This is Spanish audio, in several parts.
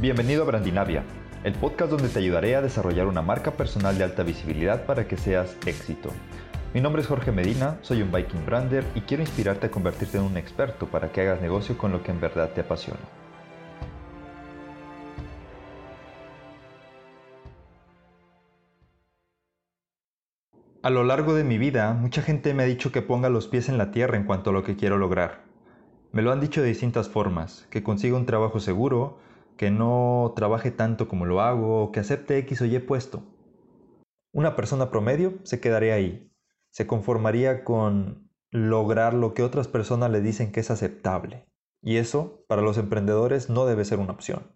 Bienvenido a Brandinavia, el podcast donde te ayudaré a desarrollar una marca personal de alta visibilidad para que seas éxito. Mi nombre es Jorge Medina, soy un Viking Brander y quiero inspirarte a convertirte en un experto para que hagas negocio con lo que en verdad te apasiona. A lo largo de mi vida, mucha gente me ha dicho que ponga los pies en la tierra en cuanto a lo que quiero lograr. Me lo han dicho de distintas formas, que consiga un trabajo seguro, que no trabaje tanto como lo hago, que acepte X o Y puesto. Una persona promedio se quedaría ahí, se conformaría con lograr lo que otras personas le dicen que es aceptable. Y eso, para los emprendedores, no debe ser una opción.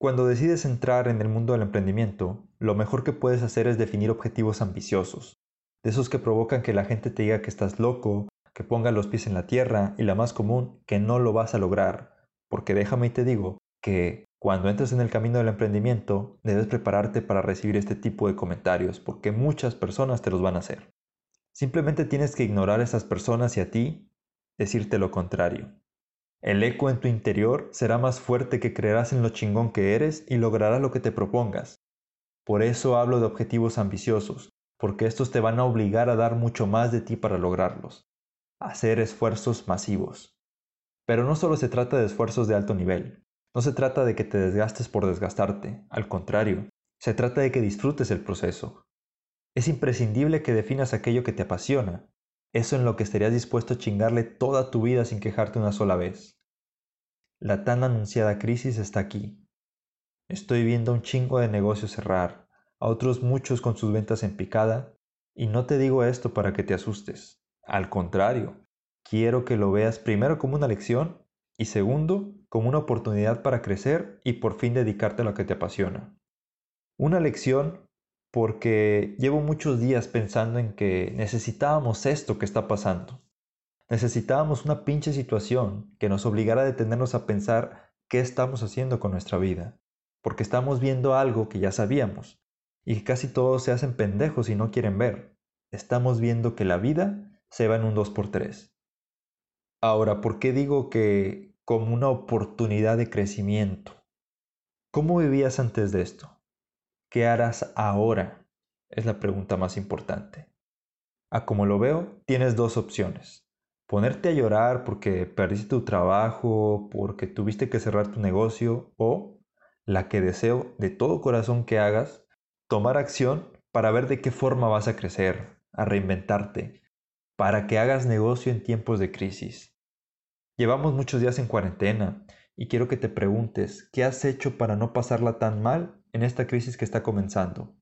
Cuando decides entrar en el mundo del emprendimiento, lo mejor que puedes hacer es definir objetivos ambiciosos, de esos que provocan que la gente te diga que estás loco, que ponga los pies en la tierra y la más común, que no lo vas a lograr. Porque déjame y te digo que cuando entres en el camino del emprendimiento, debes prepararte para recibir este tipo de comentarios, porque muchas personas te los van a hacer. Simplemente tienes que ignorar a esas personas y a ti decirte lo contrario. El eco en tu interior será más fuerte que creerás en lo chingón que eres y lograrás lo que te propongas. Por eso hablo de objetivos ambiciosos, porque estos te van a obligar a dar mucho más de ti para lograrlos, hacer esfuerzos masivos. Pero no solo se trata de esfuerzos de alto nivel, no se trata de que te desgastes por desgastarte, al contrario, se trata de que disfrutes el proceso. Es imprescindible que definas aquello que te apasiona, eso en lo que estarías dispuesto a chingarle toda tu vida sin quejarte una sola vez. La tan anunciada crisis está aquí. Estoy viendo un chingo de negocios cerrar, a otros muchos con sus ventas en picada, y no te digo esto para que te asustes. Al contrario, quiero que lo veas primero como una lección y segundo, como una oportunidad para crecer y por fin dedicarte a lo que te apasiona. Una lección porque llevo muchos días pensando en que necesitábamos esto que está pasando. Necesitábamos una pinche situación que nos obligara a detenernos a pensar qué estamos haciendo con nuestra vida, porque estamos viendo algo que ya sabíamos y que casi todos se hacen pendejos y no quieren ver. Estamos viendo que la vida se va en un 2x3. Ahora, ¿por qué digo que como una oportunidad de crecimiento. ¿Cómo vivías antes de esto? ¿Qué harás ahora? Es la pregunta más importante. A como lo veo, tienes dos opciones. Ponerte a llorar porque perdiste tu trabajo, porque tuviste que cerrar tu negocio o, la que deseo de todo corazón que hagas, tomar acción para ver de qué forma vas a crecer, a reinventarte, para que hagas negocio en tiempos de crisis. Llevamos muchos días en cuarentena y quiero que te preguntes, ¿qué has hecho para no pasarla tan mal en esta crisis que está comenzando?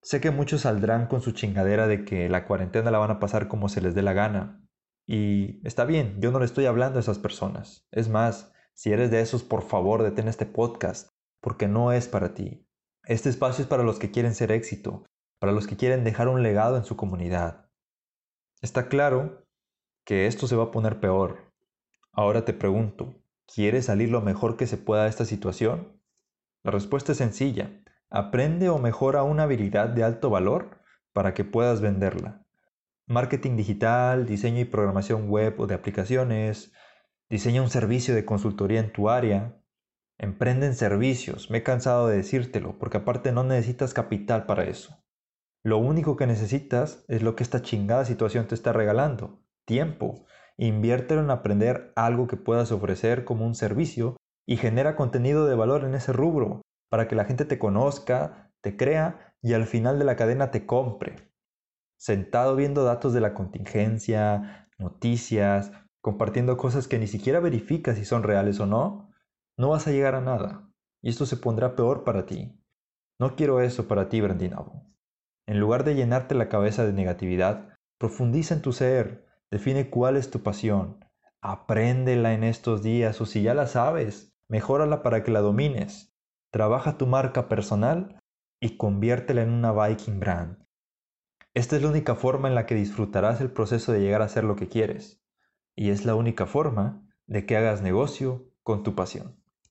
Sé que muchos saldrán con su chingadera de que la cuarentena la van a pasar como se les dé la gana. Y está bien, yo no le estoy hablando a esas personas. Es más, si eres de esos, por favor, detén este podcast, porque no es para ti. Este espacio es para los que quieren ser éxito, para los que quieren dejar un legado en su comunidad. Está claro que esto se va a poner peor, Ahora te pregunto, ¿quieres salir lo mejor que se pueda de esta situación? La respuesta es sencilla. Aprende o mejora una habilidad de alto valor para que puedas venderla. Marketing digital, diseño y programación web o de aplicaciones, diseña un servicio de consultoría en tu área, emprende en servicios, me he cansado de decírtelo, porque aparte no necesitas capital para eso. Lo único que necesitas es lo que esta chingada situación te está regalando, tiempo. Inviértelo en aprender algo que puedas ofrecer como un servicio y genera contenido de valor en ese rubro para que la gente te conozca, te crea y al final de la cadena te compre. Sentado viendo datos de la contingencia, noticias, compartiendo cosas que ni siquiera verificas si son reales o no, no vas a llegar a nada. Y esto se pondrá peor para ti. No quiero eso para ti, Brandinavo. En lugar de llenarte la cabeza de negatividad, profundiza en tu ser, Define cuál es tu pasión. Apréndela en estos días o si ya la sabes, mejórala para que la domines. Trabaja tu marca personal y conviértela en una Viking brand. Esta es la única forma en la que disfrutarás el proceso de llegar a ser lo que quieres. Y es la única forma de que hagas negocio con tu pasión.